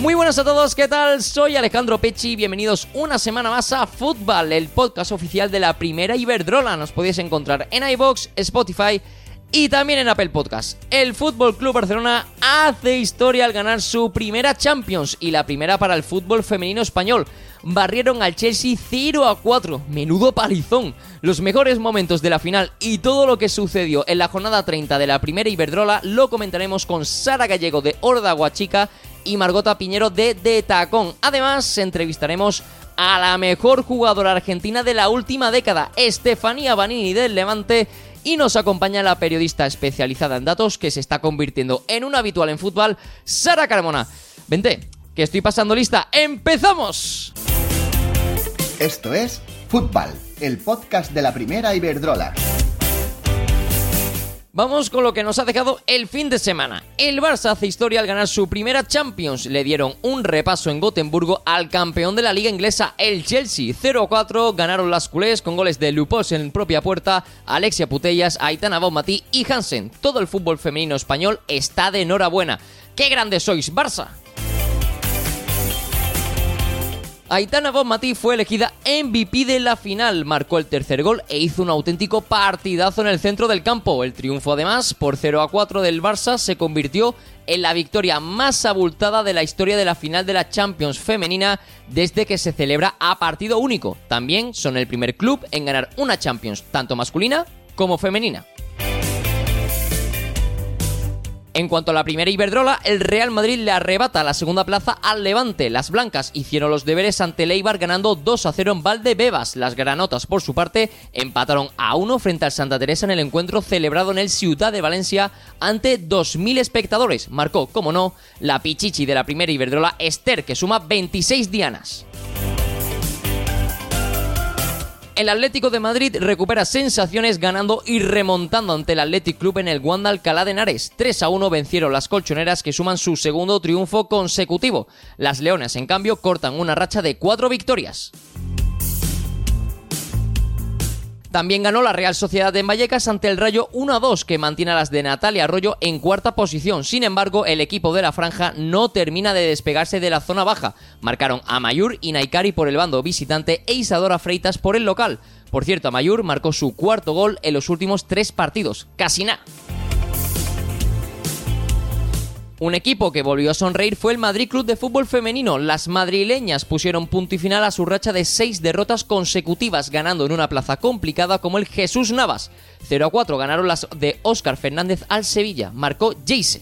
Muy buenas a todos, ¿qué tal? Soy Alejandro Pecci, bienvenidos una semana más a Football, el podcast oficial de la primera Iberdrola. Nos podéis encontrar en iBox, Spotify y también en Apple Podcast. El Fútbol Club Barcelona hace historia al ganar su primera Champions y la primera para el fútbol femenino español. Barrieron al Chelsea 0 a 4, menudo palizón. Los mejores momentos de la final y todo lo que sucedió en la jornada 30 de la primera Iberdrola lo comentaremos con Sara Gallego de Horda Guachica y Margota Piñero de De Tacón. Además, entrevistaremos a la mejor jugadora argentina de la última década, Estefanía Banini del Levante, y nos acompaña la periodista especializada en datos que se está convirtiendo en un habitual en fútbol, Sara Carmona. Vente, que estoy pasando lista. ¡Empezamos! Esto es Fútbol, el podcast de la primera Iberdrola. Vamos con lo que nos ha dejado el fin de semana. El Barça hace historia al ganar su primera Champions. Le dieron un repaso en Gotemburgo al campeón de la liga inglesa, el Chelsea. 0-4 ganaron las culés con goles de Lupos en propia puerta, Alexia Putellas, Aitana Baumati y Hansen. Todo el fútbol femenino español está de enhorabuena. ¡Qué grandes sois, Barça! Aitana Bonmatí fue elegida MVP de la final, marcó el tercer gol e hizo un auténtico partidazo en el centro del campo. El triunfo además por 0 a 4 del Barça se convirtió en la victoria más abultada de la historia de la final de la Champions femenina desde que se celebra a partido único. También son el primer club en ganar una Champions, tanto masculina como femenina. En cuanto a la primera Iberdrola, el Real Madrid le arrebata la segunda plaza al Levante. Las blancas hicieron los deberes ante Leibar ganando 2 a 0 en Valdebebas. Las granotas, por su parte, empataron a 1 frente al Santa Teresa en el encuentro celebrado en el Ciudad de Valencia ante 2.000 espectadores. Marcó, como no, la pichichi de la primera Iberdrola, Esther, que suma 26 dianas. El Atlético de Madrid recupera sensaciones ganando y remontando ante el Athletic Club en el Wanda Alcalá de Henares. 3 a 1 vencieron las colchoneras que suman su segundo triunfo consecutivo. Las Leonas, en cambio, cortan una racha de cuatro victorias. También ganó la Real Sociedad de Vallecas ante el Rayo 1-2 que mantiene a las de Natalia Arroyo en cuarta posición. Sin embargo, el equipo de la franja no termina de despegarse de la zona baja. Marcaron a Mayur y Naikari por el bando visitante e Isadora Freitas por el local. Por cierto, Mayur marcó su cuarto gol en los últimos tres partidos. Casi nada. Un equipo que volvió a sonreír fue el Madrid Club de Fútbol Femenino. Las madrileñas pusieron punto y final a su racha de seis derrotas consecutivas, ganando en una plaza complicada como el Jesús Navas. 0 a 4 ganaron las de Óscar Fernández al Sevilla. Marcó Jace.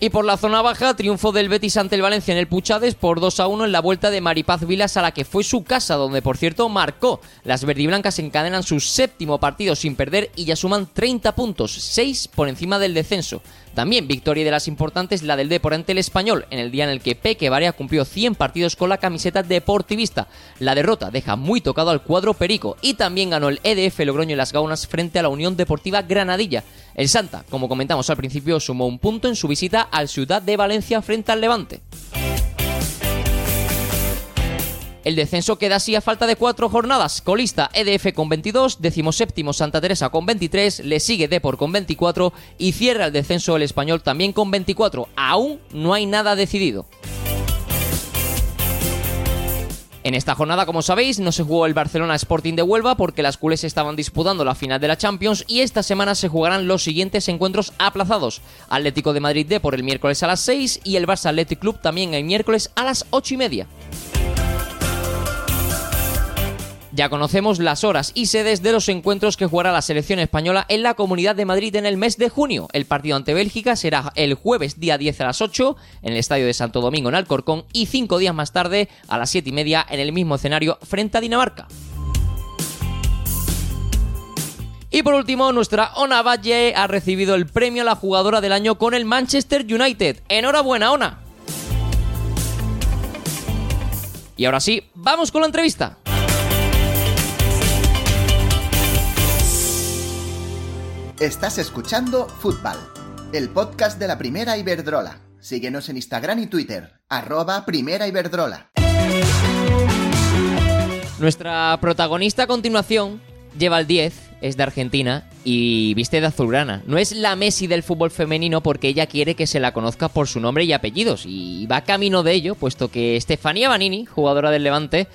Y por la zona baja, triunfo del Betis ante el Valencia en el Puchades por 2 a 1 en la vuelta de Maripaz Vilas a la que fue su casa, donde por cierto marcó. Las verdiblancas encadenan su séptimo partido sin perder y ya suman 30 puntos, 6 por encima del descenso. También victoria de las importantes la del Depor ante el Español, en el día en el que Peque Varea cumplió 100 partidos con la camiseta deportivista. La derrota deja muy tocado al cuadro perico y también ganó el EDF Logroño en las Gaunas frente a la Unión Deportiva Granadilla. El Santa, como comentamos al principio, sumó un punto en su visita al Ciudad de Valencia frente al Levante. El descenso queda así a falta de cuatro jornadas. Colista EDF con 22, decimoséptimo Santa Teresa con 23, le sigue Depor con 24 y cierra el descenso el español también con 24. Aún no hay nada decidido. En esta jornada, como sabéis, no se jugó el Barcelona Sporting de Huelva porque las culés estaban disputando la final de la Champions y esta semana se jugarán los siguientes encuentros aplazados. Atlético de Madrid D por el miércoles a las 6 y el Barça Athletic Club también el miércoles a las 8 y media. Ya conocemos las horas y sedes de los encuentros que jugará la selección española en la Comunidad de Madrid en el mes de junio. El partido ante Bélgica será el jueves día 10 a las 8 en el Estadio de Santo Domingo en Alcorcón y cinco días más tarde a las 7 y media en el mismo escenario frente a Dinamarca. Y por último, nuestra Ona Valle ha recibido el premio a la jugadora del año con el Manchester United. Enhorabuena, Ona. Y ahora sí, vamos con la entrevista. Estás escuchando Fútbol, el podcast de la primera Iberdrola. Síguenos en Instagram y Twitter, arroba primera Iberdrola. Nuestra protagonista a continuación lleva el 10, es de Argentina y viste de azulgrana. No es la Messi del fútbol femenino porque ella quiere que se la conozca por su nombre y apellidos y va camino de ello, puesto que Estefanía Banini, jugadora del Levante,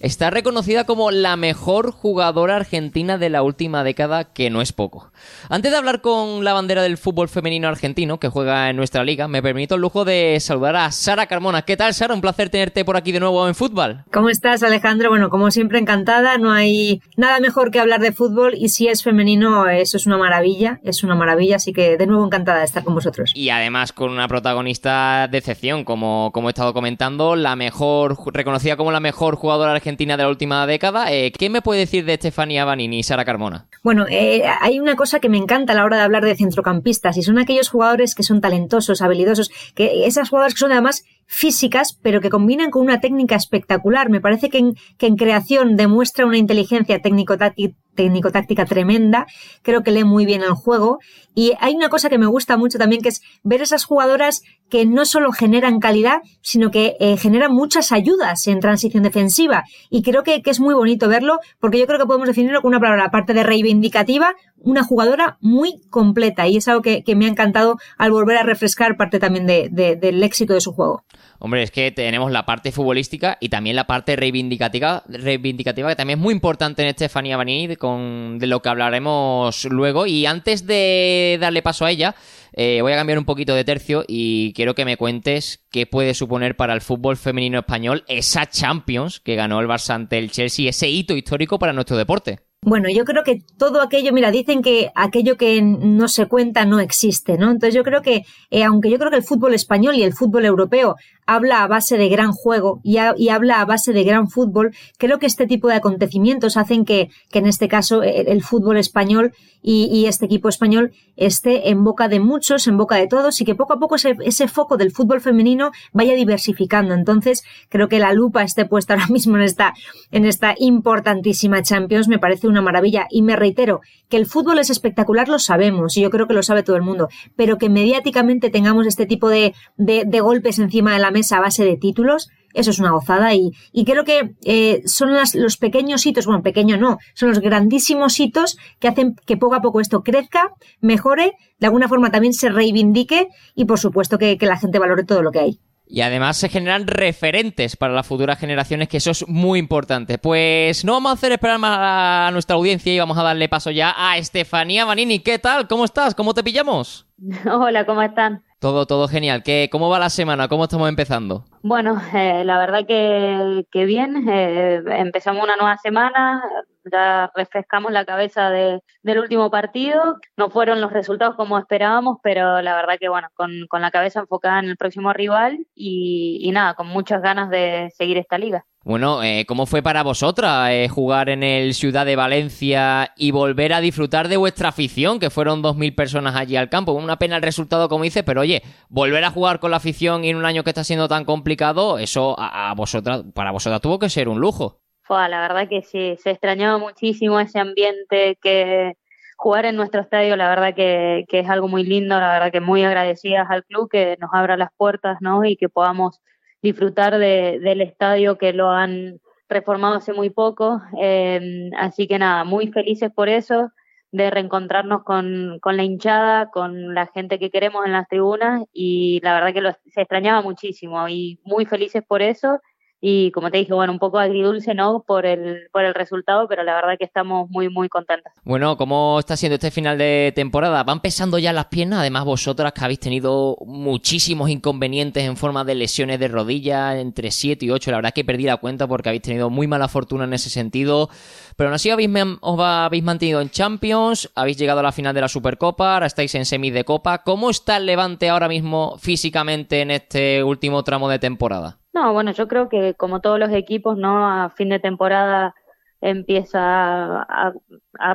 está reconocida como la mejor jugadora argentina de la última década, que no es poco. Antes de hablar con la bandera del fútbol femenino argentino, que juega en nuestra liga, me permito el lujo de saludar a Sara Carmona. ¿Qué tal, Sara? Un placer tenerte por aquí de nuevo en fútbol. ¿Cómo estás, Alejandro? Bueno, como siempre, encantada. No hay nada mejor que hablar de fútbol y si es femenino, eso es una maravilla, es una maravilla, así que de nuevo encantada de estar con vosotros. Y además con una protagonista de excepción, como, como he estado comentando, la mejor, reconocida como la mejor jugadora argentina de la última década. Eh, ¿Qué me puede decir de Estefanía Banini y Sara Carmona? Bueno, eh, hay una cosa que me encanta a la hora de hablar de centrocampistas y son aquellos jugadores que son talentosos, habilidosos, que esas jugadoras que son además físicas, pero que combinan con una técnica espectacular. Me parece que en, que creación demuestra una inteligencia técnico-táctica tremenda, creo que lee muy bien el juego. Y hay una cosa que me gusta mucho también que es ver esas jugadoras que no solo generan calidad, sino que eh, generan muchas ayudas en transición defensiva. Y creo que, es muy bonito verlo porque yo creo que podemos definirlo con una palabra, aparte de reivindicativa, una jugadora muy completa y es algo que, me ha encantado al volver a refrescar parte también del éxito de su juego. Hombre, es que tenemos la parte futbolística y también la parte reivindicativa, reivindicativa que también es muy importante en Estefanía Banini, con, de lo que hablaremos luego. Y antes de darle paso a ella, eh, voy a cambiar un poquito de tercio y quiero que me cuentes qué puede suponer para el fútbol femenino español esa Champions que ganó el Barça ante el Chelsea, ese hito histórico para nuestro deporte. Bueno, yo creo que todo aquello, mira, dicen que aquello que no se cuenta no existe, ¿no? Entonces yo creo que, eh, aunque yo creo que el fútbol español y el fútbol europeo habla a base de gran juego y, habla a base de gran fútbol, creo que este tipo de acontecimientos hacen que, que en este caso el, fútbol español y, este equipo español esté en boca de muchos, en boca de todos y que poco a poco ese, ese foco del fútbol femenino vaya diversificando. Entonces creo que la lupa esté puesta ahora mismo en esta, en esta importantísima Champions me parece una maravilla y me reitero que el fútbol es espectacular, lo sabemos y yo creo que lo sabe todo el mundo, pero que mediáticamente tengamos este tipo de, de, de golpes encima de la mesa a base de títulos, eso es una gozada y, creo que eh, son los pequeños hitos, bueno, pequeño no, son los grandísimos hitos que hacen que poco a poco esto crezca, mejore, de alguna forma también se reivindique y por supuesto que, que la gente valore todo lo que hay. Y además se generan referentes para las futuras generaciones, que eso es muy importante. Pues no vamos a hacer esperar más a nuestra audiencia y vamos a darle paso ya a Estefanía Manini. ¿Qué tal? ¿Cómo estás? ¿Cómo te pillamos? Hola, ¿cómo están? Todo, todo genial. ¿Qué, ¿Cómo va la semana? ¿Cómo estamos empezando? Bueno, eh, la verdad que, que bien. Eh, empezamos una nueva semana, ya refrescamos la cabeza de, del último partido. No fueron los resultados como esperábamos, pero la verdad que bueno, con, con la cabeza enfocada en el próximo rival y, y nada, con muchas ganas de seguir esta liga. Bueno, eh, ¿cómo fue para vosotras eh, jugar en el Ciudad de Valencia y volver a disfrutar de vuestra afición, que fueron 2.000 personas allí al campo? Una pena el resultado, como dice, pero oye, volver a jugar con la afición en un año que está siendo tan complicado, eso a, vosotras, para vosotras tuvo que ser un lujo la verdad que sí, se extrañaba muchísimo ese ambiente que jugar en nuestro estadio, la verdad que, es algo muy lindo, la verdad que muy agradecidas al club que nos abra las puertas, ¿no? Y que podamos disfrutar del estadio que lo han reformado hace muy poco. Em, así que nada, muy felices por eso, de reencontrarnos con, con, la hinchada, con la gente que queremos en las tribunas y la verdad que se extrañaba muchísimo y muy felices por eso y como te dije, bueno, un poco agridulce, ¿no? Por el, por el resultado, pero la verdad que estamos muy, muy contentas. Bueno, ¿cómo está siendo este final de temporada? ¿Van pesando ya las piernas? Además, vosotras que habéis tenido muchísimos inconvenientes en forma de lesiones de rodilla, entre 7 y 8, la verdad que perdí la cuenta porque habéis tenido muy mala fortuna en ese sentido, pero aún así habéis, os habéis mantenido en Champions, habéis llegado a la final de la Supercopa, ahora estáis en semis de Copa. ¿Cómo está el Levante ahora mismo físicamente en este último tramo de temporada? No, bueno, yo creo que como todos los equipos, ¿no? A fin de temporada empieza a,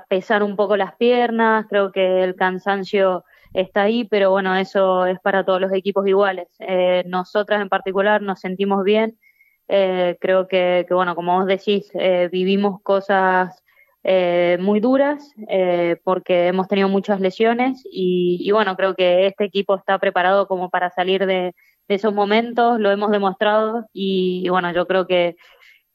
pesar un poco las piernas, creo que el cansancio está ahí, pero bueno, eso es para todos los equipos iguales. Eh, nosotras en particular nos sentimos bien, eh, creo que, bueno, como vos decís, eh, vivimos cosas muy duras porque hemos tenido muchas lesiones y, bueno, creo que este equipo está preparado como para salir de, esos momentos, lo hemos demostrado y bueno, yo creo que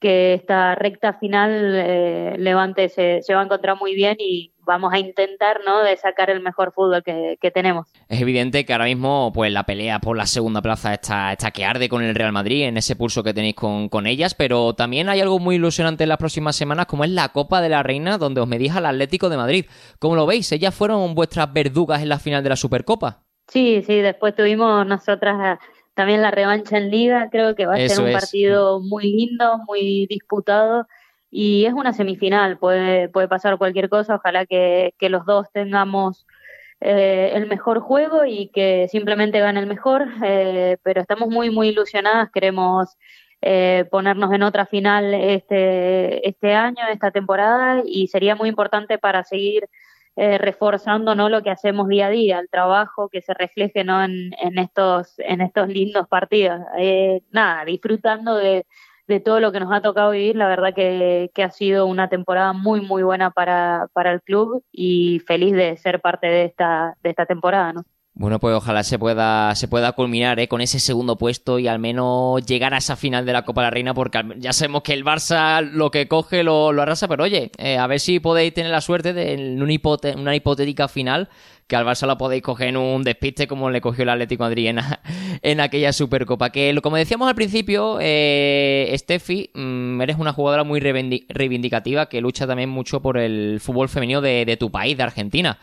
que esta recta final eh, Levante se, va a encontrar muy bien y vamos a intentar ¿no? de sacar el mejor fútbol que, tenemos. Es evidente que ahora mismo pues la pelea por la segunda plaza está, está que arde con el Real Madrid en ese pulso que tenéis con, con ellas, pero también hay algo muy ilusionante en las próximas semanas como es la Copa de la Reina donde os medís al Atlético de Madrid. ¿Cómo lo veis? ¿Ellas fueron vuestras verdugas en la final de la Supercopa? Sí, sí, después tuvimos nosotras también la revancha en liga, creo que va a ser un partido muy lindo, muy disputado y es una semifinal, puede, puede pasar cualquier cosa, ojalá que, los dos tengamos eh, el mejor juego y que simplemente gane el mejor, eh, pero estamos muy, muy ilusionadas, queremos eh, ponernos en otra final este, este año, esta temporada y sería muy importante para seguir eh, reforzando ¿no? lo que hacemos día a día, el trabajo que se refleje ¿no? en, en estos, en estos lindos partidos. Eh, nada, disfrutando de, de, todo lo que nos ha tocado vivir, la verdad que, que ha sido una temporada muy, muy buena para, para el club y feliz de ser parte de esta, de esta temporada. ¿no? Bueno, pues ojalá se pueda, se pueda culminar ¿eh? con ese segundo puesto y al menos llegar a esa final de la Copa de la Reina, porque ya sabemos que el Barça lo que coge lo, arrasa, pero oye, eh, a ver si podéis tener la suerte de en una, hipotética final que al Barça lo podéis coger en un despiste como le cogió el Atlético Madrid en, en aquella Supercopa. Que como decíamos al principio, eh, Steffi, mm, eres una jugadora muy reivindicativa que lucha también mucho por el fútbol femenino de tu país, de Argentina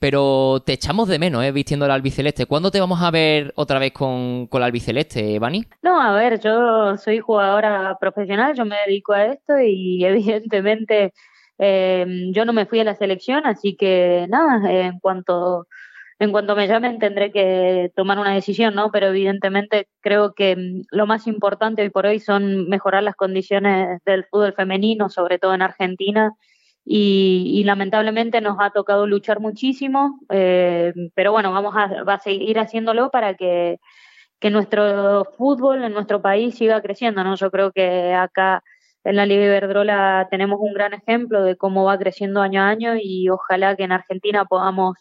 pero te echamos de menos, ¿eh? Vistiendo el albiceleste. ¿Cuándo te vamos a ver otra vez con, con el albiceleste, Bani? No, a ver, yo soy jugadora profesional, yo me dedico a esto y evidentemente eh, yo no me fui a la selección, así que nada, en cuanto en cuanto me llamen tendré que tomar una decisión, ¿no? Pero evidentemente creo que mm, lo más importante hoy por hoy son mejorar las condiciones del fútbol femenino, sobre todo en Argentina, y, lamentablemente nos ha tocado luchar muchísimo, eh, pero bueno, vamos a, va a seguir haciéndolo para que, que nuestro fútbol en nuestro país siga creciendo, ¿no? Yo creo que acá en la Liga Iberdrola tenemos un gran ejemplo de cómo va creciendo año a año y ojalá que en Argentina podamos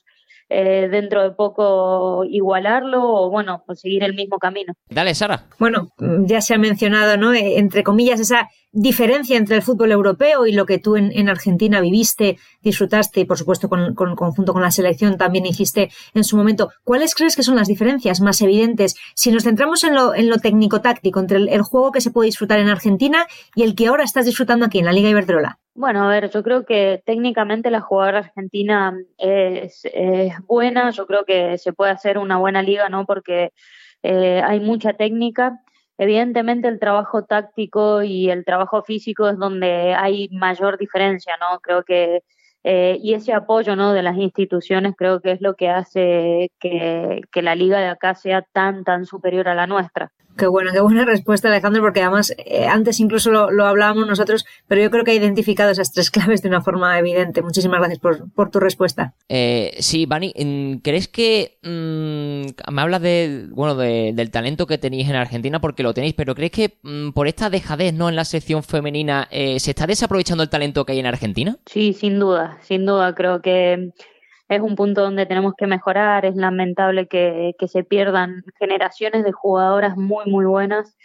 eh, dentro de poco igualarlo o, bueno, conseguir el mismo camino. Dale, Sara. Bueno, ya se ha mencionado, ¿no? Eh, entre comillas, esa diferencia entre el fútbol europeo y lo que tú en, Argentina viviste, disfrutaste y, por supuesto, con, con, conjunto con la selección también hiciste en su momento. ¿Cuáles crees que son las diferencias más evidentes si nos centramos en lo, en lo técnico-táctico entre el, el juego que se puede disfrutar en Argentina y el que ahora estás disfrutando aquí en la Liga Iberdrola? Bueno, a ver, yo creo que técnicamente la jugadora argentina es, buena, yo creo que se puede hacer una buena liga, ¿no? Porque eh, hay mucha técnica. Evidentemente el trabajo táctico y el trabajo físico es donde hay mayor diferencia, ¿no? Creo que eh, y ese apoyo ¿no? de las instituciones creo que es lo que hace que, que la liga de acá sea tan, tan superior a la nuestra. Qué bueno, qué buena respuesta, Alejandro, porque además eh, antes incluso lo, hablábamos nosotros, pero yo creo que ha identificado esas tres claves de una forma evidente. Muchísimas gracias por, tu respuesta. Eh, sí, Bani, ¿crees que mm, me hablas de, bueno, del talento que tenéis en Argentina porque lo tenéis, pero crees que mm, por esta dejadez no en la sección femenina eh, se está desaprovechando el talento que hay en Argentina? Sí, sin duda, sin duda. Creo que es un punto donde tenemos que mejorar, es lamentable que, se pierdan generaciones de jugadoras muy, muy buenas.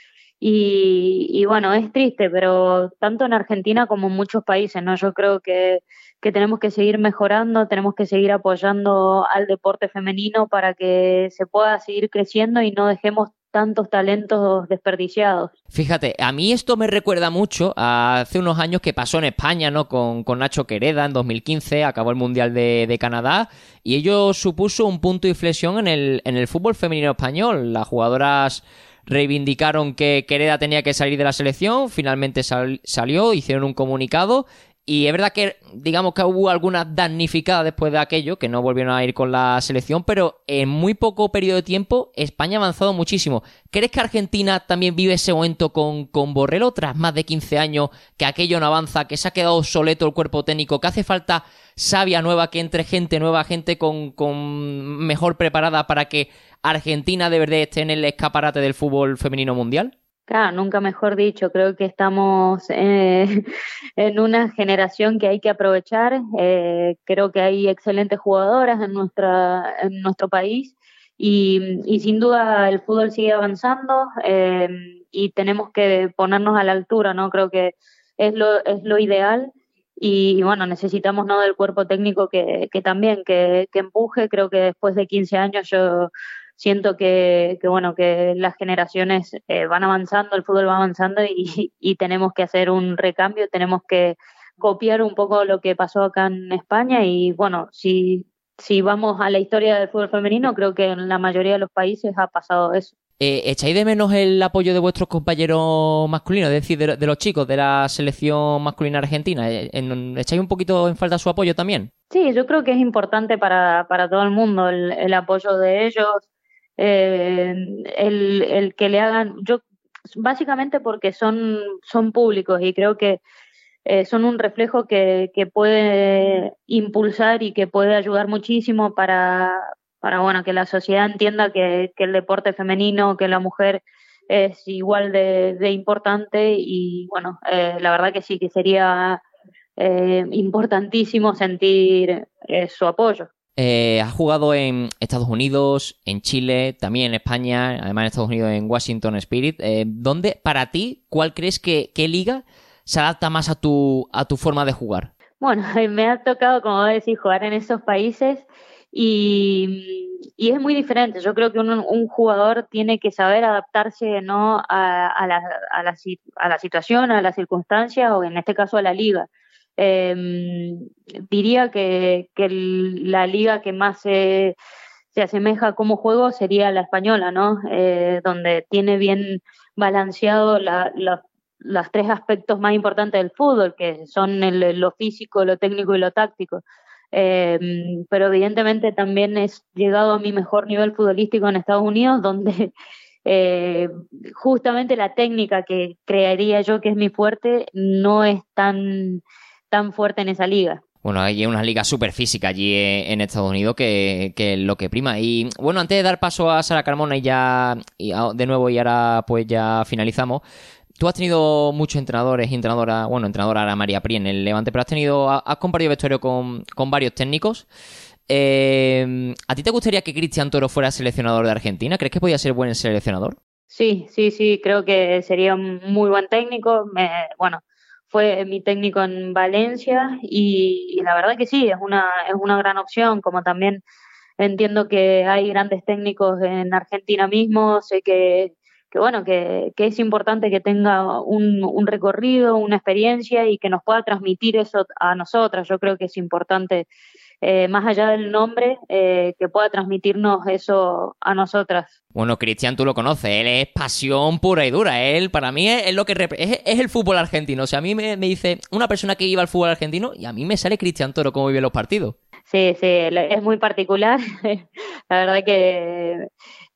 Y, bueno, es triste, pero tanto en Argentina como en muchos países, ¿no? Yo creo que, que tenemos que seguir mejorando, tenemos que seguir apoyando al deporte femenino para que se pueda seguir creciendo y no dejemos tantos talentos desperdiciados. Fíjate, a mí esto me recuerda mucho a hace unos años que pasó en España, ¿no? Con, Nacho Quereda en 2015, acabó el Mundial de, Canadá y ello supuso un punto de inflexión en el, en el fútbol femenino español. Las jugadoras reivindicaron que Quereda tenía que salir de la selección, finalmente salió, hicieron un comunicado Y es verdad que, digamos que hubo algunas damnificadas después de aquello, que no volvieron a ir con la selección, pero en muy poco periodo de tiempo España ha avanzado muchísimo. ¿Crees que Argentina también vive ese momento con, con Borrell tras más de 15 años, que aquello no avanza, que se ha quedado obsoleto el cuerpo técnico, que hace falta sabia nueva, que entre gente nueva, gente con, con mejor preparada para que Argentina de verdad esté en el escaparate del fútbol femenino mundial? Claro, nunca mejor dicho, creo que estamos eh, en una generación que hay que aprovechar. Eh, creo que hay excelentes jugadoras en, nuestra, en nuestro país y, y sin duda el fútbol sigue avanzando eh, y tenemos que ponernos a la altura, ¿no? Creo que es lo, es lo ideal y, bueno, necesitamos ¿no? del cuerpo técnico que, que también, que, que empuje. Creo que después de 15 años yo siento que, que bueno, que las generaciones eh, van avanzando, el fútbol va avanzando y, y tenemos que hacer un recambio, tenemos que copiar un poco lo que pasó acá en España y bueno, si, si vamos a la historia del fútbol femenino, creo que en la mayoría de los países ha pasado eso. Eh, ¿Echáis de menos el apoyo de vuestros compañeros masculinos, es decir, de, de los chicos de la selección masculina argentina? Eh, ¿Echáis un poquito en falta su apoyo también? Sí, yo creo que es importante para, para todo el mundo el, el apoyo de ellos, eh, el, el que le hagan, yo básicamente porque son, son públicos y creo que eh, son un reflejo que, que puede impulsar y que puede ayudar muchísimo para, para bueno, que la sociedad entienda que, que el deporte femenino, que la mujer es igual de, de importante y bueno, eh, la verdad que sí, que sería eh, importantísimo sentir eh, su apoyo. Eh, has jugado en Estados Unidos, en Chile, también en España, además en Estados Unidos en Washington Spirit. Eh, ¿Dónde, para ti, cuál crees que qué liga se adapta más a tu, a tu forma de jugar? Bueno, me ha tocado, como decís, jugar en esos países y, y es muy diferente. Yo creo que un, un, jugador tiene que saber adaptarse ¿no? a, a, la, a, la, a la situación, a las circunstancias o en este caso a la liga. Eh, diría que, que la liga que más se, se asemeja como juego sería la española, ¿no? Eh, donde tiene bien balanceado la, la, los tres aspectos más importantes del fútbol, que son el, lo físico, lo técnico y lo táctico. Eh, pero evidentemente también he llegado a mi mejor nivel futbolístico en Estados Unidos, donde eh, justamente la técnica que crearía yo que es mi fuerte no es tan tan fuerte en esa liga. Bueno, hay una liga súper física allí en Estados Unidos que, que lo que prima. Y bueno, antes de dar paso a Sara Carmona y ya y de nuevo y ahora pues ya finalizamos. Tú has tenido muchos entrenadores y entrenadoras, bueno, entrenadora era María Pri en el Levante, pero has tenido, has compartido vestuario con, con varios técnicos. Eh, ¿A ti te gustaría que Cristian Toro fuera seleccionador de Argentina? ¿Crees que podía ser buen seleccionador? Sí, sí, sí, creo que sería un muy buen técnico. Me, bueno, fue mi técnico en Valencia y, la verdad que sí, es una, es una gran opción, como también entiendo que hay grandes técnicos en Argentina mismo, sé que, que bueno, que, que es importante que tenga un, un recorrido, una experiencia y que nos pueda transmitir eso a nosotras, yo creo que es importante eh, más allá del nombre, eh, que pueda transmitirnos eso a nosotras. Bueno, Cristian, tú lo conoces, él es pasión pura y dura. Él, para mí, es, es lo que es, es, el fútbol argentino. O sea, a mí me, me, dice una persona que iba al fútbol argentino y a mí me sale Cristian Toro cómo vive los partidos. Sí, sí, es muy particular. la verdad que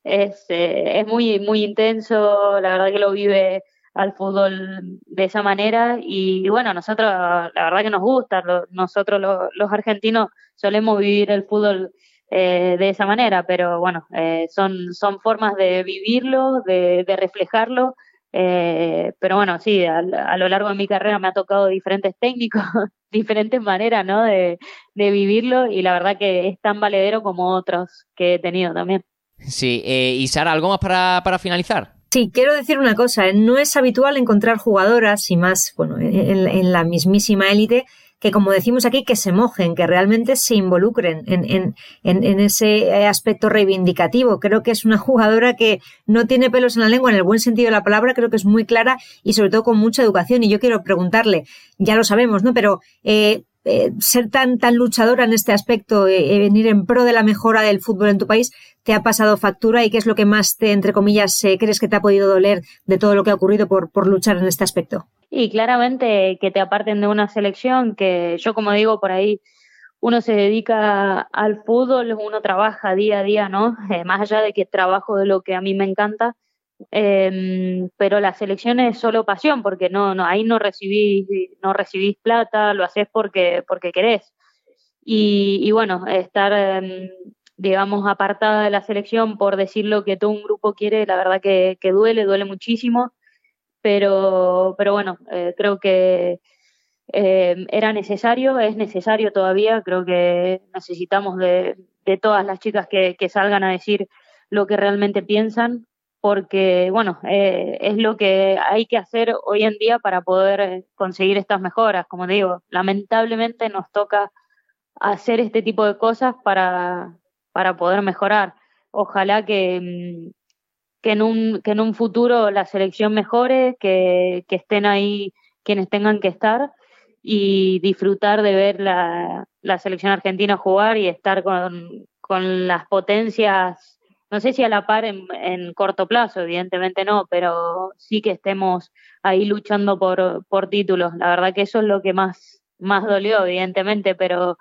es, eh, es muy, muy intenso. La verdad que lo vive al fútbol de esa manera y, bueno, nosotros la verdad que nos gusta, lo, nosotros lo, los argentinos solemos vivir el fútbol eh, de esa manera, pero bueno, eh, son, son formas de vivirlo, de, de reflejarlo, eh, pero bueno, sí, a, a, lo largo de mi carrera me ha tocado diferentes técnicos, diferentes maneras ¿no? de, de vivirlo y la verdad que es tan valedero como otros que he tenido también. Sí, y Sara, ¿algo más para, para finalizar? Sí, quiero decir una cosa, no es habitual encontrar jugadoras y más, bueno, en, en la mismísima élite que, como decimos aquí, que se mojen, que realmente se involucren en, en, en, en, ese aspecto reivindicativo. Creo que es una jugadora que no tiene pelos en la lengua en el buen sentido de la palabra, creo que es muy clara y sobre todo con mucha educación. Y yo quiero preguntarle, ya lo sabemos, ¿no? Pero eh, eh, ser tan, tan luchadora en este aspecto, eh, venir en pro de la mejora del fútbol en tu país, te ha pasado factura y qué es lo que más entre comillas, crees que te ha podido doler de todo lo que ha ocurrido por, por luchar en este aspecto? Y claramente que te aparten de una selección que yo, como digo, por ahí uno se dedica al fútbol, uno trabaja día a día, ¿no? más allá de que trabajo de lo que a mí me encanta, eh, pero la selección es solo pasión, porque no, no, ahí no recibís, no recibís plata, lo haces porque, porque querés. Y, y bueno, estar, em, digamos, apartada de la selección por decir lo que todo un grupo quiere, la verdad que, duele, duele muchísimo, pero, pero bueno, eh, creo que eh, era necesario, es necesario todavía, creo que necesitamos de, de todas las chicas que, que salgan a decir lo que realmente piensan, porque, bueno, eh, es lo que hay que hacer hoy en día para poder conseguir estas mejoras. Como digo, lamentablemente nos toca hacer este tipo de cosas para, para poder mejorar. Ojalá que, mm, que, en un, que en un futuro la selección mejore, que, que estén ahí quienes tengan que estar y disfrutar de ver la, la selección argentina jugar y estar con, con las potencias no sé si a la par en, en, corto plazo, evidentemente no, pero sí que estemos ahí luchando por, por títulos. La verdad que eso es lo que más, más dolió, evidentemente, pero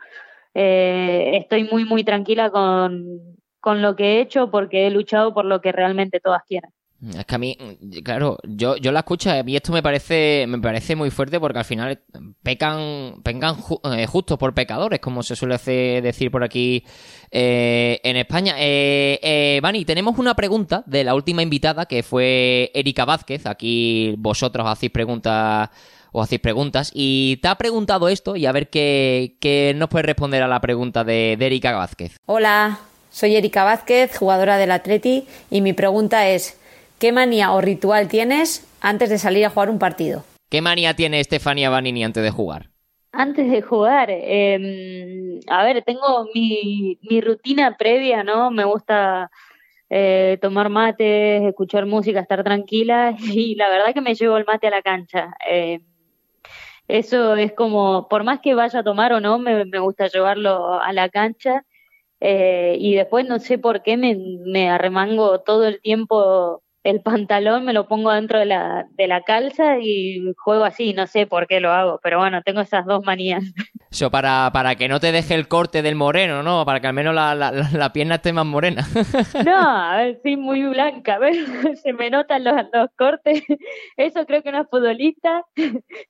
eh, estoy muy, muy tranquila con, con lo que he hecho porque he luchado por lo que realmente todas quieren. Es que a mí, claro, yo, yo la escucho, a mí esto me parece, me parece muy fuerte porque al final pecan, pecan eh, justos por pecadores, como se suele hacer, decir por aquí eh, en España. Eh, eh, Vani, tenemos una pregunta de la última invitada que fue Erika Vázquez. Aquí vosotros hacéis preguntas o hacéis preguntas y te ha preguntado esto y a ver qué, qué nos puede responder a la pregunta de Erika Vázquez. Hola, soy Erika Vázquez, jugadora del Atleti y mi pregunta es ¿Qué manía o ritual tienes antes de salir a jugar un partido? ¿Qué manía tiene Estefanía Banini antes de jugar? Antes de jugar, eh, a ver, tengo mi, mi, rutina previa, ¿no? Me gusta eh, tomar mates, escuchar música, estar tranquila y la verdad que me llevo el mate a la cancha. Eh, eso es como, por más que vaya a tomar o no, me, me gusta llevarlo a la cancha eh, y después no sé por qué me, me arremango todo el tiempo el pantalón me lo pongo dentro de la, de la calza y juego así, no sé por qué lo hago, pero bueno, tengo esas dos manías. Eso para, para que no te deje el corte del moreno, ¿no? Para que al menos la, la, la pierna esté más morena. No, a ver, sí, muy blanca, a ver, se me notan los, los cortes. Eso creo que una futbolista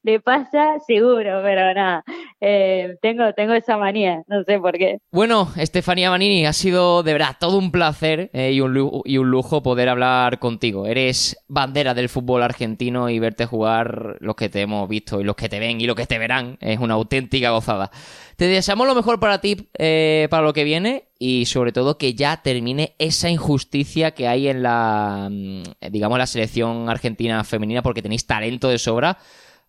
le pasa seguro, pero nada, eh, tengo, tengo esa manía, no sé por qué. Bueno, Estefanía Manini, ha sido de verdad todo un placer eh, y, un, y un lujo poder hablar contigo. Eres bandera del fútbol argentino y verte jugar los que te hemos visto y los que te ven y los que te verán es una auténtica gozada te deseamos lo mejor para ti, eh, para lo que viene y sobre todo que ya termine esa injusticia que hay en la, mm, digamos, la selección argentina femenina porque tenéis talento de sobra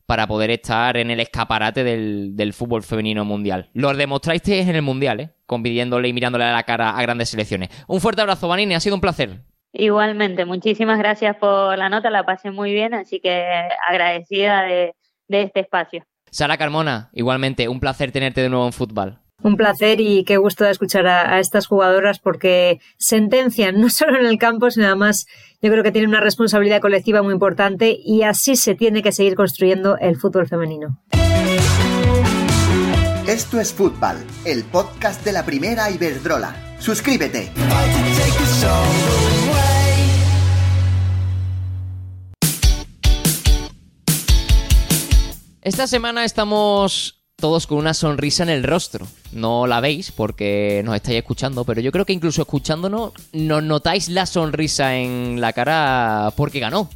para poder estar en el escaparate del, fútbol femenino mundial. Lo demostráis en el mundial, ¿eh? conviviéndole y mirándole a la cara a grandes selecciones. Un fuerte abrazo, Vanini, ha sido un placer. Igualmente, muchísimas gracias por la nota, la pasé muy bien, así que agradecida de, de este espacio. Sara Carmona, igualmente, un placer tenerte de nuevo en fútbol. Un placer y qué gusto de escuchar a, a, estas jugadoras porque sentencian no solo en el campo, sino además yo creo que tienen una responsabilidad colectiva muy importante y así se tiene que seguir construyendo el fútbol femenino. Esto es Fútbol, el podcast de la primera Iberdrola. Suscríbete. Esta semana estamos todos con una sonrisa en el rostro. No la veis porque nos estáis escuchando, pero yo creo que incluso escuchándonos nos notáis la sonrisa en la cara porque ganó.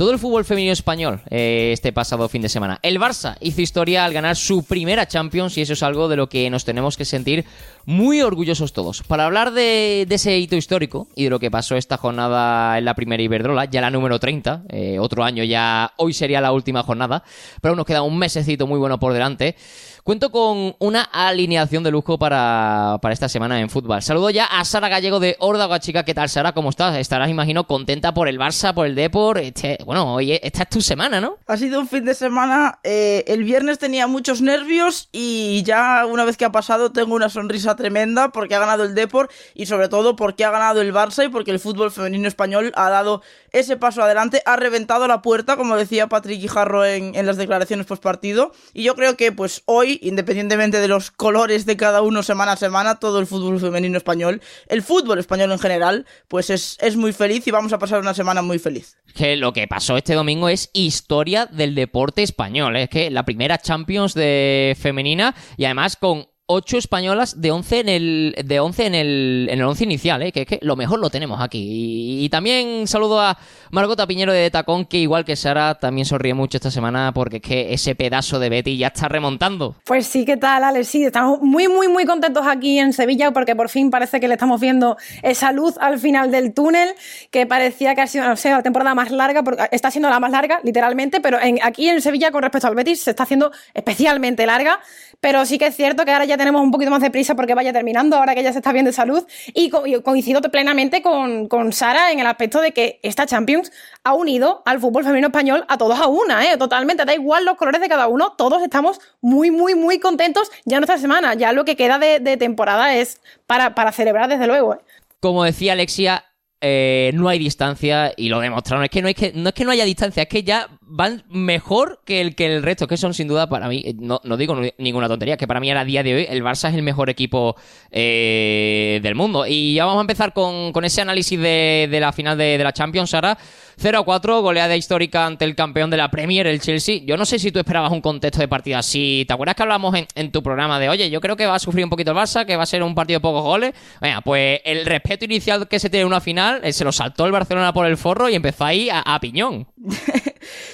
Todo el fútbol femenino español eh, este pasado fin de semana. El Barça hizo historia al ganar su primera Champions y eso es algo de lo que nos tenemos que sentir muy orgullosos todos. Para hablar de, ese hito histórico y de lo que pasó esta jornada en la primera Iberdrola, ya la número 30, eh, otro año ya, hoy sería la última jornada, pero nos queda un mesecito muy bueno por delante. Cuento con una alineación de lujo para, para esta semana en fútbol. Saludo ya a Sara Gallego de Órdago, chica. ¿Qué tal, Sara? ¿Cómo estás? Estarás, imagino, contenta por el Barça, por el Depor. Este, bueno, oye, esta es tu semana, ¿no? Ha sido un fin de semana. eh, el viernes tenía muchos nervios y ya una vez que ha pasado tengo una sonrisa tremenda porque ha ganado el Depor y sobre todo porque ha ganado el Barça y porque el fútbol femenino español ha dado ese paso adelante, ha reventado la puerta, como decía Patrick Guijarro en, en las declaraciones post partido. Y yo creo que pues hoy, independientemente de los colores de cada uno semana a semana, todo el fútbol femenino español, el fútbol español en general, pues es, es muy feliz y vamos a pasar una semana muy feliz. Que lo que pasó este domingo es historia del deporte español. ¿eh? Es que la primera Champions de femenina y además con ocho españolas de 11 en el de 11 en el en el 11 inicial, ¿eh? que es que lo mejor lo tenemos aquí. Y, y también saludo a Margota Piñero de Tacón que igual que Sara también sonríe mucho esta semana porque es que ese pedazo de Betty ya está remontando. Pues sí, ¿qué tal, Alex? Sí, estamos muy, muy, muy contentos aquí en Sevilla porque por fin parece que le estamos viendo esa luz al final del túnel que parecía que ha sido, no sé, la temporada más larga, porque está siendo la más larga, literalmente, pero en, aquí en Sevilla con respecto al Betis se está haciendo especialmente larga, pero sí que es cierto que ahora ya tenemos un poquito más de prisa porque vaya terminando, ahora que ya se está viendo esa luz, y, co y coincido plenamente con, con Sara en el aspecto de que esta Champions ha unido al fútbol femenino español a todos a una, ¿eh? Totalmente, da igual los colores de cada uno, todos estamos muy, muy, muy contentos ya nuestra semana, ya lo que queda de, de temporada es para, para celebrar desde luego. ¿eh? Como decía Alexia, eh, no hay distancia y lo demostraron. Es que no, es que no es que no haya distancia, es que ya van mejor que el, que el resto, que son sin duda para mí, eh, no, digo ninguna tontería, que para mí a día de hoy el Barça es el mejor equipo eh, del mundo. Y ya vamos a empezar con, con ese análisis de, de la final de, de la Champions, Sara. 0 a 4, goleada histórica ante el campeón de la Premier, el Chelsea. Yo no sé si tú esperabas un contexto de partido así. ¿Te acuerdas que hablamos en, en, tu programa de, oye, yo creo que va a sufrir un poquito el Barça, que va a ser un partido de pocos goles? Venga, pues el respeto inicial que se tiene en una final, eh, se lo saltó el Barcelona por el forro y empezó ahí a, a piñón.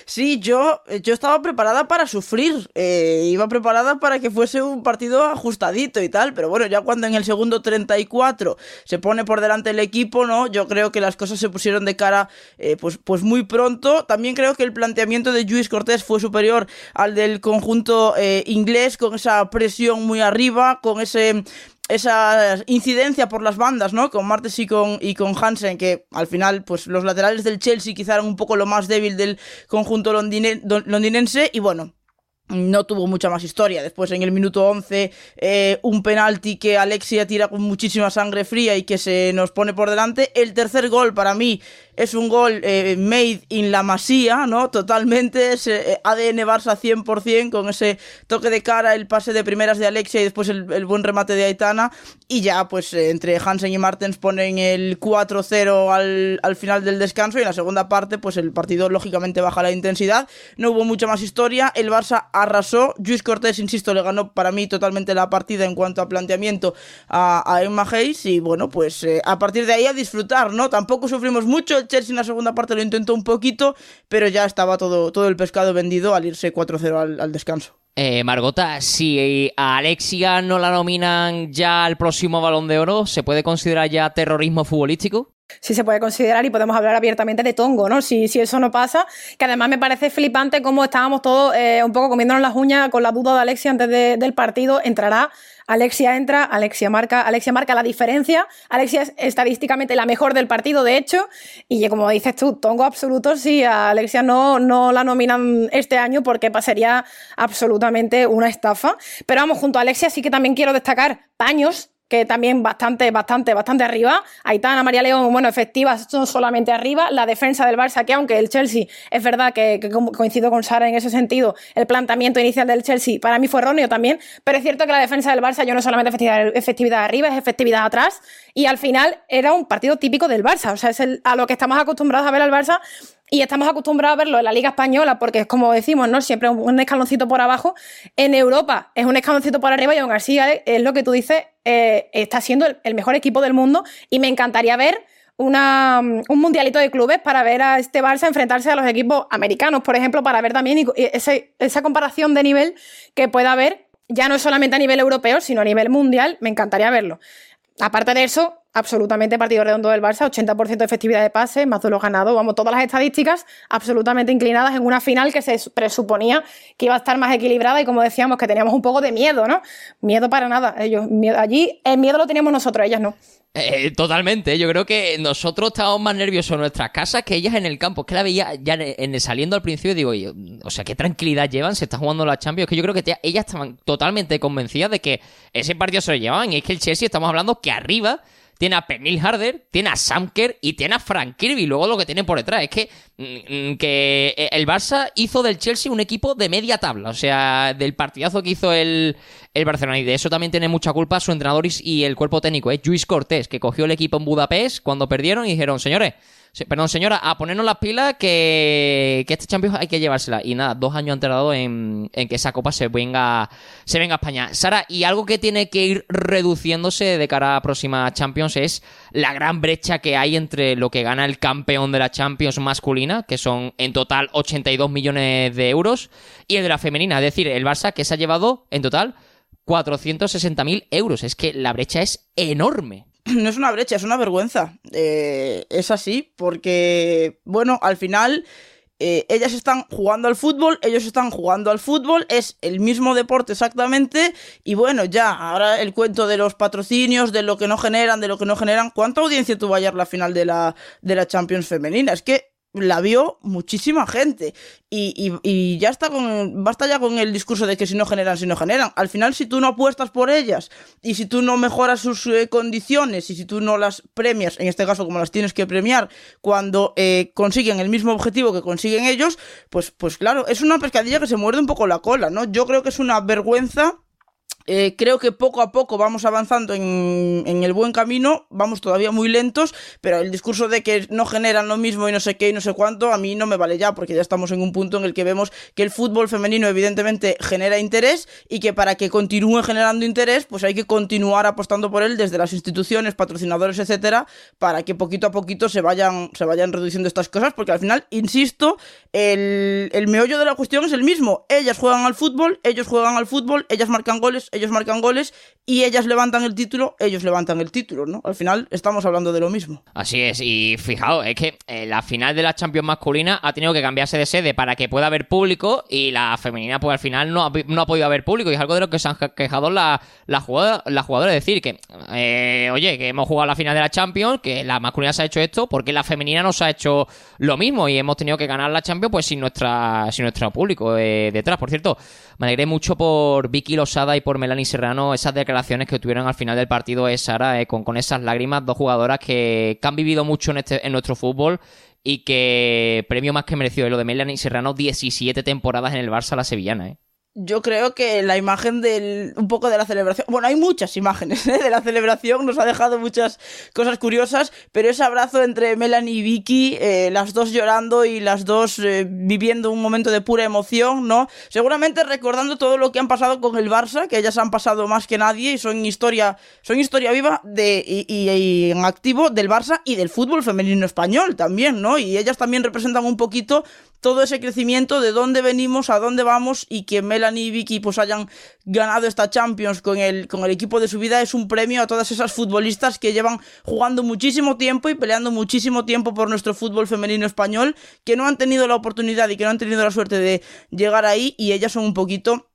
Sí, yo, yo estaba preparada para sufrir. Eh, iba preparada para que fuese un partido ajustadito y tal. Pero bueno, ya cuando en el segundo 34 se pone por delante el equipo, ¿no? Yo creo que las cosas se pusieron de cara, eh, pues, pues muy pronto. También creo que el planteamiento de Luis Cortés fue superior al del conjunto eh, inglés, con esa presión muy arriba, con ese esa incidencia por las bandas, ¿no? Con Martes y con, y con Hansen, que al final, pues los laterales del Chelsea quizá eran un poco lo más débil del conjunto londine, londinense. Y bueno, no tuvo mucha más historia. Después, en el minuto 11, eh, un penalti que Alexia tira con muchísima sangre fría y que se nos pone por delante. El tercer gol, para mí, es un gol eh, made in la masía, ¿no? Totalmente, eh, ADN Barça 100%, con ese toque de cara, el pase de primeras de Alexia y después el, buen remate de Aitana. Y ya, pues, eh, entre Hansen y Martens ponen el 4-0 al, al final del descanso y en la segunda parte, pues, el partido lógicamente baja la intensidad. No hubo mucha más historia. El Barça arrasó. Luis Cortés, insisto, le ganó para mí totalmente la partida en cuanto a planteamiento a, Emma Hayes. Y bueno, pues a partir de ahí a disfrutar, ¿no? Tampoco sufrimos mucho. Chelsea en la segunda parte lo intentó un poquito, pero ya estaba todo, todo el pescado vendido al irse 4-0 al, al descanso. Eh, Margota, si a Alexia no la nominan ya al próximo balón de oro, ¿se puede considerar ya terrorismo futbolístico? Sí se puede considerar y podemos hablar abiertamente de Tongo, ¿no? Si, si eso no pasa, que además me parece flipante cómo estábamos todos eh, un poco comiéndonos las uñas con la duda de Alexia antes de, del partido, entrará, Alexia entra, Alexia marca, Alexia marca la diferencia, Alexia es estadísticamente la mejor del partido, de hecho, y como dices tú, Tongo absoluto, si a Alexia no, no la nominan este año porque pasaría absolutamente una estafa, pero vamos, junto a Alexia sí que también quiero destacar Paños, que también bastante, bastante, bastante arriba. Aitana, María León, bueno, efectivas, son solamente arriba. La defensa del Barça, que aunque el Chelsea, es verdad que, coincido con Sara en ese sentido, el planteamiento inicial del Chelsea para mí fue erróneo también, pero es cierto que la defensa del Barça, yo no solamente efectividad, efectividad arriba, es efectividad atrás, y al final era un partido típico del Barça, o sea, es el, a lo que estamos acostumbrados a ver al Barça y estamos acostumbrados a verlo en la Liga Española porque es como decimos, ¿no? Siempre un escaloncito por abajo. En Europa es un escaloncito por arriba y aún así es lo que tú dices, eh, está siendo el, mejor equipo del mundo y me encantaría ver una, un mundialito de clubes para ver a este Barça enfrentarse a los equipos americanos, por ejemplo, para ver también esa comparación de nivel que pueda haber, ya no solamente a nivel europeo, sino a nivel mundial, me encantaría verlo. Aparte de eso, absolutamente partido redondo del Barça, 80% de efectividad de pases, más de los ganados, vamos, todas las estadísticas absolutamente inclinadas en una final que se presuponía que iba a estar más equilibrada y como decíamos, que teníamos un poco de miedo, ¿no? Miedo para nada, ellos, allí el miedo lo teníamos nosotros, ellas no. Eh, totalmente, yo creo que nosotros estábamos más nerviosos en nuestras casas que ellas en el campo. Es que la veía ya en, saliendo al principio y digo, o sea, qué tranquilidad llevan, se está jugando la Champions. que yo creo que ellas estaban totalmente convencidas de que ese partido se lo llevaban. Y es que el Chelsea, estamos hablando que arriba tiene a Pernil Harder, tiene a Samker y tiene a Frank Kirby. Luego lo que tiene por detrás es que, mm, que eh, el Barça hizo del Chelsea un equipo de media tabla. O sea, del partidazo que hizo el, el Barcelona. Y de eso también tiene mucha culpa su entrenador y el cuerpo técnico, es ¿eh? Luis Cortés, que cogió el equipo en Budapest cuando perdieron y dijeron, señores, perdón, señora, a ponernos las pilas que, que este Champions hay que llevársela. Y nada, dos años han tardado en, que esa copa se venga, se venga a España. Sara, y algo que tiene que ir reduciendo,se de cara a la próxima Champions es la gran brecha que hay entre lo que gana el campeón de la Champions masculina, que son en total 82 millones de euros, y el de la femenina. Es decir, el Barça que se ha llevado en total 460.000 euros. Es que la brecha es enorme. no es una brecha, es una vergüenza. Eh, es así, porque, bueno, al final eh, ellas están jugando al fútbol, ellos están jugando al fútbol, es el mismo deporte exactamente, y bueno, ya, ahora el cuento de los patrocinios, de lo que no generan, de lo que no generan, ¿cuánta audiencia tuvo ayer la final de la, de la Champions femenina? Es que la vio muchísima gente. Y, ya está con. Basta ya con el discurso de que si no generan, si no generan. Al final, si tú no apuestas por ellas y si tú no mejoras sus eh, condiciones y si tú no las premias, en este caso, como las tienes que premiar, cuando eh, consiguen el mismo objetivo que consiguen ellos, pues, pues claro, es una pescadilla que se muerde un poco la cola, ¿no? Yo creo que es una vergüenza eh, creo que poco a poco vamos avanzando en, en, el buen camino, vamos todavía muy lentos, pero el discurso de que no generan lo mismo y no sé qué y no sé cuánto, a mí no me vale ya, porque ya estamos en un punto en el que vemos que el fútbol femenino evidentemente genera interés y que para que continúe generando interés, pues hay que continuar apostando por él desde las instituciones, patrocinadores, etcétera, para que poquito a poquito se vayan, se vayan reduciendo estas cosas, porque al final, insisto, el, el meollo de la cuestión es el mismo. Ellas juegan al fútbol, ellos juegan al fútbol, ellas marcan goles, ellos marcan goles y ellas levantan el título, ellos levantan el título, ¿no? Al final estamos hablando de lo mismo. Así es, y fijaos, es que eh, la final de la Champions masculina ha tenido que cambiarse de sede para que pueda haber público y la femenina, pues al final no ha, no ha podido haber público y es algo de lo que se han quejado las la jugadora, la jugadora, es decir, que, eh, oye, que hemos jugado la final de la Champions, que la masculina se ha hecho esto, porque la femenina no se ha hecho lo mismo y hemos tenido que ganar la Champions pues sin nuestra sin nuestro público eh, detrás. Por cierto, me alegré mucho por Vicky Losada y por Melanie Serrano, esas declaraciones que tuvieron al final del partido es Sara, eh, con, con esas lágrimas, dos jugadoras que, han vivido mucho en, este, en nuestro fútbol y que premio más que merecido. Lo de Melanie Serrano, 17 temporadas en el Barça, la sevillana, ¿eh? Yo creo que la imagen del un poco de la celebración, bueno, hay muchas imágenes ¿eh? de la celebración, nos ha dejado muchas cosas curiosas, pero ese abrazo entre Melanie y Vicky, eh, las dos llorando y las dos eh, viviendo un momento de pura emoción, ¿no? Seguramente recordando todo lo que han pasado con el Barça, que ellas han pasado más que nadie y son historia, son historia viva de y, y en activo del Barça y del fútbol femenino español también, ¿no? Y ellas también representan un poquito todo ese crecimiento de dónde venimos, a dónde vamos y que Melanie y Vicky pues hayan ganado esta Champions con el, con el equipo de su vida es un premio a todas esas futbolistas que llevan jugando muchísimo tiempo y peleando muchísimo tiempo por nuestro fútbol femenino español, que no han tenido la oportunidad y que no han tenido la suerte de llegar ahí y ellas son un poquito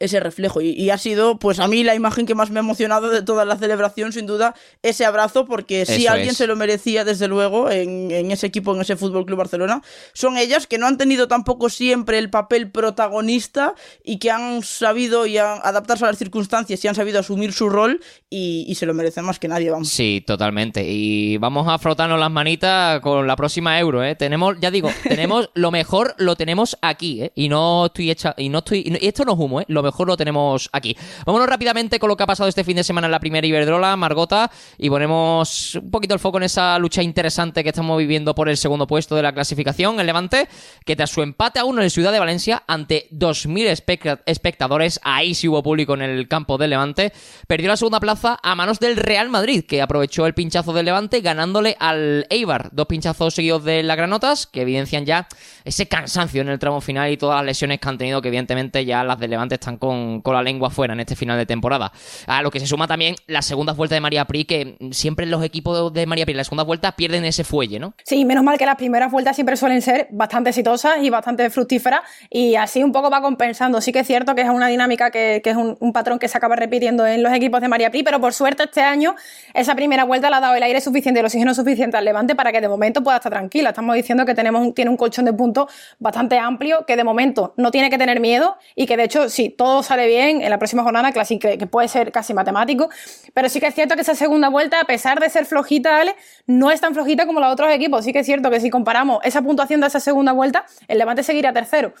ese reflejo. Y, ha sido, pues a mí, la imagen que más me ha emocionado de toda la celebración, sin duda, ese abrazo, porque si alguien se lo merecía, desde luego, en, ese equipo, en ese Fútbol Club Barcelona, son ellas que no han tenido tampoco siempre el papel protagonista y que han sabido y adaptarse a las circunstancias y han sabido asumir su rol y, se lo merecen más que nadie, vamos. Sí, totalmente. Y vamos a frotarnos las manitas con la próxima Euro, ¿eh? Tenemos, ya digo, tenemos lo mejor, lo tenemos aquí, ¿eh? Y no estoy hecha, y no estoy, y esto no es humo, ¿eh? Lo mejor lo tenemos aquí. Vámonos rápidamente con lo que ha pasado este fin de semana en la primera Iberdrola, Margota, y ponemos un poquito el foco en esa lucha interesante que estamos viviendo por el segundo puesto de la clasificación, el Levante, que tras su empate a uno en Ciudad de Valencia ante 2.000 espectadores, ahí sí hubo público en el campo del Levante, perdió la segunda plaza a manos del Real Madrid, que aprovechó el pinchazo del Levante ganándole al Eibar. Dos pinchazos seguidos de las granotas que evidencian ya ese cansancio en el tramo final y todas las lesiones que han tenido, que evidentemente ya las del Levante están están con, con, la lengua fuera en este final de temporada. A lo que se suma también la segunda vuelta de María Pri, que siempre los equipos de María Pri en la segunda vuelta pierden ese fuelle, ¿no? Sí, menos mal que las primeras vueltas siempre suelen ser bastante exitosas y bastante fructíferas y así un poco va compensando. Sí que es cierto que es una dinámica que, que es un, un, patrón que se acaba repitiendo en los equipos de María Pri, pero por suerte este año esa primera vuelta le ha dado el aire suficiente, el oxígeno suficiente al Levante para que de momento pueda estar tranquila. Estamos diciendo que tenemos, tiene un colchón de puntos bastante amplio, que de momento no tiene que tener miedo y que de hecho, si todo sale bien, en la próxima jornada, que, que puede ser casi matemático, pero sí que es cierto que esa segunda vuelta, a pesar de ser flojita, Ale, no es tan flojita como los otros equipos. Sí que es cierto que si comparamos esa puntuación de esa segunda vuelta, el Levante seguiría tercero,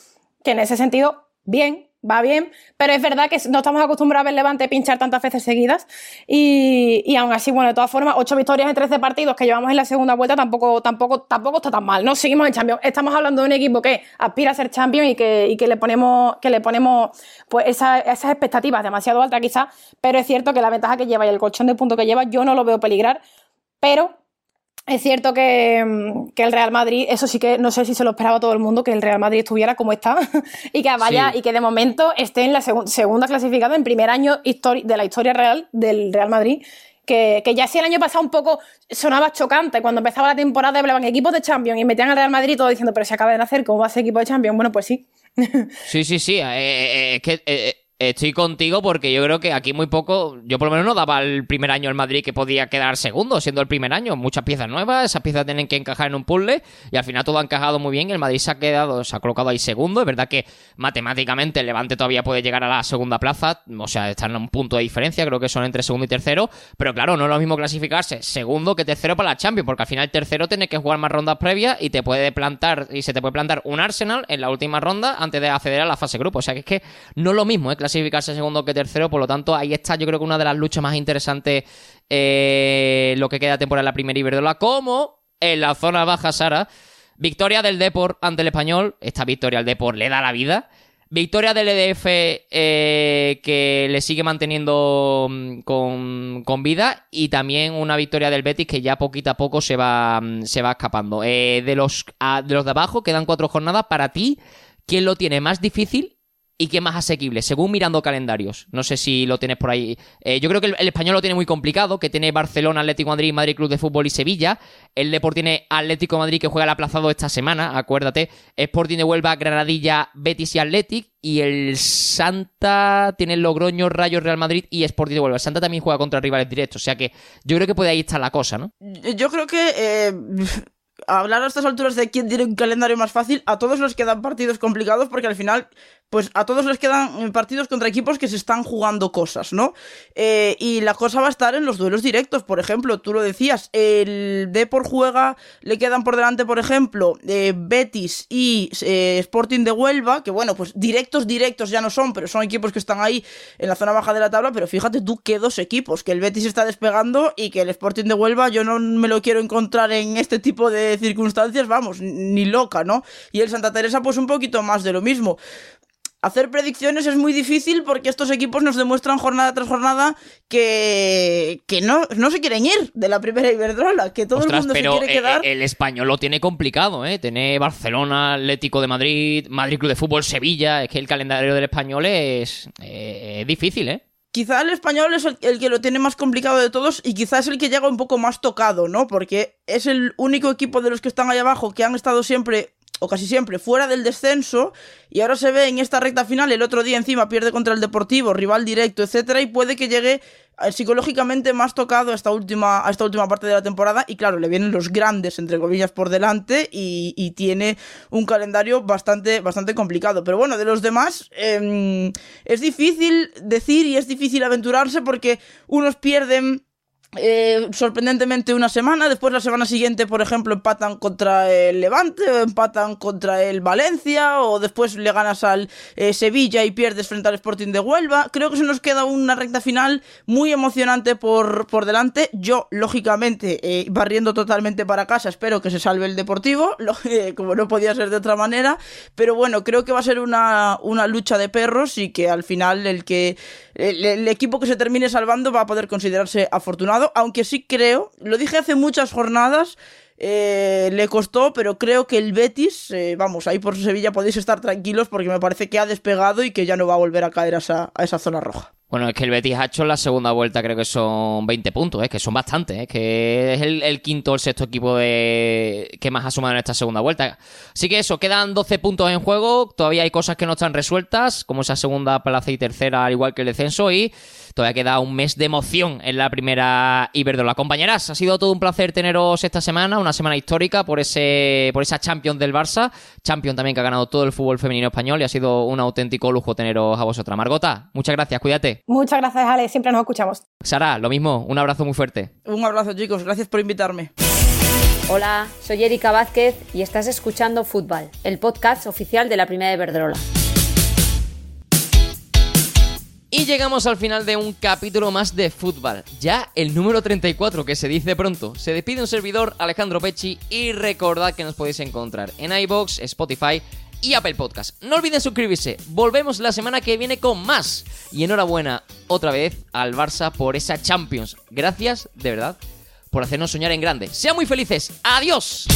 que en ese sentido, bien, va bien, pero es verdad que no estamos acostumbrados a ver Levante pinchar tantas veces seguidas y, y, aún así, bueno, de todas formas, ocho victorias en 13 partidos que llevamos en la segunda vuelta tampoco, tampoco, tampoco está tan mal, ¿no? Seguimos en Champions. Estamos hablando de un equipo que aspira a ser Champions y que, y que le ponemos, que le ponemos pues esa, esas expectativas demasiado altas quizás, pero es cierto que la ventaja que lleva y el colchón de puntos que lleva yo no lo veo peligrar, pero es cierto que, que, el Real Madrid, eso sí que no sé si se lo esperaba todo el mundo, que el Real Madrid estuviera como está y que vaya sí. y que de momento esté en la seg segunda clasificada en primer año de la historia real del Real Madrid. Que, que, ya si el año pasado un poco sonaba chocante cuando empezaba la temporada, hablaban equipos de Champions y metían al Real Madrid todo diciendo, pero se acaba de nacer, ¿cómo va a ser equipo de Champions? Bueno, pues sí. sí, sí, sí. Es eh, eh, que. Eh, Estoy contigo porque yo creo que aquí muy poco, yo por lo menos no daba el primer año el Madrid que podía quedar segundo, siendo el primer año. Muchas piezas nuevas, esas piezas tienen que encajar en un puzzle y al final todo ha encajado muy bien y el Madrid se ha quedado, se ha colocado ahí segundo. Es verdad que matemáticamente el Levante todavía puede llegar a la segunda plaza, o sea, están en un punto de diferencia, creo que son entre segundo y tercero, pero claro, no es lo mismo clasificarse segundo que tercero para la Champions, porque al final el tercero tiene que jugar más rondas previas y te puede plantar, y se te puede plantar un Arsenal en la última ronda antes de acceder a la fase grupo. O sea que es que no es lo mismo, ¿eh? Clasificarse segundo que tercero, por lo tanto ahí está yo creo que una de las luchas más interesantes eh, lo que queda temporada en la primera Iberdrola, como en la zona baja Sara, victoria del Deport ante el Español, esta victoria al Deport le da la vida, victoria del EDF eh, que le sigue manteniendo con, con, vida. Y también una victoria del Betis que ya poquito a poco se va, se va escapando. Eh, de, los, a, de los de abajo quedan cuatro jornadas, para ti, ¿quién lo tiene más difícil y qué más asequible, según mirando calendarios. No sé si lo tienes por ahí. Eh, yo creo que el, español lo tiene muy complicado, que tiene Barcelona, Atlético Madrid, Madrid Club de Fútbol y Sevilla. El Deport tiene Atlético Madrid que juega el aplazado esta semana, acuérdate. Sporting de Huelva, Granadilla, Betis y Athletic. Y el Santa tiene Logroño, Rayo, Real Madrid y Sporting de Huelva. El Santa también juega contra rivales directos, o sea que yo creo que puede ahí estar la cosa, ¿no? Yo creo que... Eh hablar a estas alturas de quién tiene un calendario más fácil, a todos les quedan partidos complicados porque al final, pues a todos les quedan partidos contra equipos que se están jugando cosas, ¿no? Eh, y la cosa va a estar en los duelos directos, por ejemplo, tú lo decías, el Depor juega, le quedan por delante, por ejemplo, eh, Betis y eh, Sporting de Huelva, que bueno, pues directos, directos ya no son, pero son equipos que están ahí en la zona baja de la tabla, pero fíjate tú qué dos equipos, que el Betis está despegando y que el Sporting de Huelva yo no me lo quiero encontrar en este tipo de circunstancias, vamos, ni loca, ¿no? Y el Santa Teresa, pues un poquito más de lo mismo. Hacer predicciones es muy difícil porque estos equipos nos demuestran jornada tras jornada que, que no, no se quieren ir de la primera Iberdrola, que todo Ostras, el mundo pero se quiere quedar. El, el español lo tiene complicado, ¿eh? Tiene Barcelona, Atlético de Madrid, Madrid Club de Fútbol, Sevilla. Es que el calendario del español es eh, difícil, ¿eh? quizá el español es el, el, que lo tiene más complicado de todos y quizá es el que llega un poco más tocado, ¿no? Porque es el único equipo de los que están ahí abajo que han estado siempre o casi siempre fuera del descenso y ahora se ve en esta recta final el otro día encima pierde contra el Deportivo, rival directo, etcétera y puede que llegue psicológicamente más tocado a esta última a esta última parte de la temporada y claro, le vienen los grandes entre comillas por delante y, y tiene un calendario bastante bastante complicado, pero bueno, de los demás eh, es difícil decir y es difícil aventurarse porque unos pierden eh, sorprendentemente una semana, después la semana siguiente, por ejemplo, empatan contra el Levante, o empatan contra el Valencia, o después le ganas al eh, Sevilla y pierdes frente al Sporting de Huelva. Creo que se nos queda una recta final muy emocionante por, por delante. Yo, lógicamente, eh, barriendo totalmente para casa, espero que se salve el Deportivo, lo, como no podía ser de otra manera, pero bueno, creo que va a ser una, una lucha de perros y que al final el que el equipo que se termine salvando va a poder considerarse afortunado aunque sí creo, lo dije hace muchas jornadas, eh, le costó, pero creo que el Betis, eh, vamos, ahí por Sevilla podéis estar tranquilos porque me parece que ha despegado y que ya no va a volver a caer a esa, zona roja. Bueno, es que el Betis ha hecho en la segunda vuelta, creo que son 20 puntos, es que son bastantes, es que es el, quinto o el sexto equipo de que más ha sumado en esta segunda vuelta. Así que eso, quedan 12 puntos en juego, todavía hay cosas que no están resueltas, como esa segunda plaza y tercera, al igual que el descenso, y todavía queda un mes de emoción en la primera Iberdrola. Compañeras, ha sido todo un placer teneros esta semana, una semana histórica por ese por esa Champions del Barça, Champion también que ha ganado todo el fútbol femenino español y ha sido un auténtico lujo teneros a vosotras. Margota, muchas gracias, cuídate. Muchas gracias, Ale. Siempre nos escuchamos. Sara, lo mismo. Un abrazo muy fuerte. Un abrazo, chicos. Gracias por invitarme. Hola, soy Erika Vázquez y estás escuchando Fútbol, el podcast oficial de la Primera de Verdrola. Y llegamos al final de un capítulo más de fútbol. Ya el número 34, que se dice pronto. Se despide un servidor, Alejandro Pecci, y recordad que nos podéis encontrar en iBox, Spotify, y Apple Podcast. No olviden suscribirse. Volvemos la semana que viene con más. Y enhorabuena otra vez al Barça por esa Champions. Gracias, de verdad, por hacernos soñar en grande. Sean muy felices. Adiós.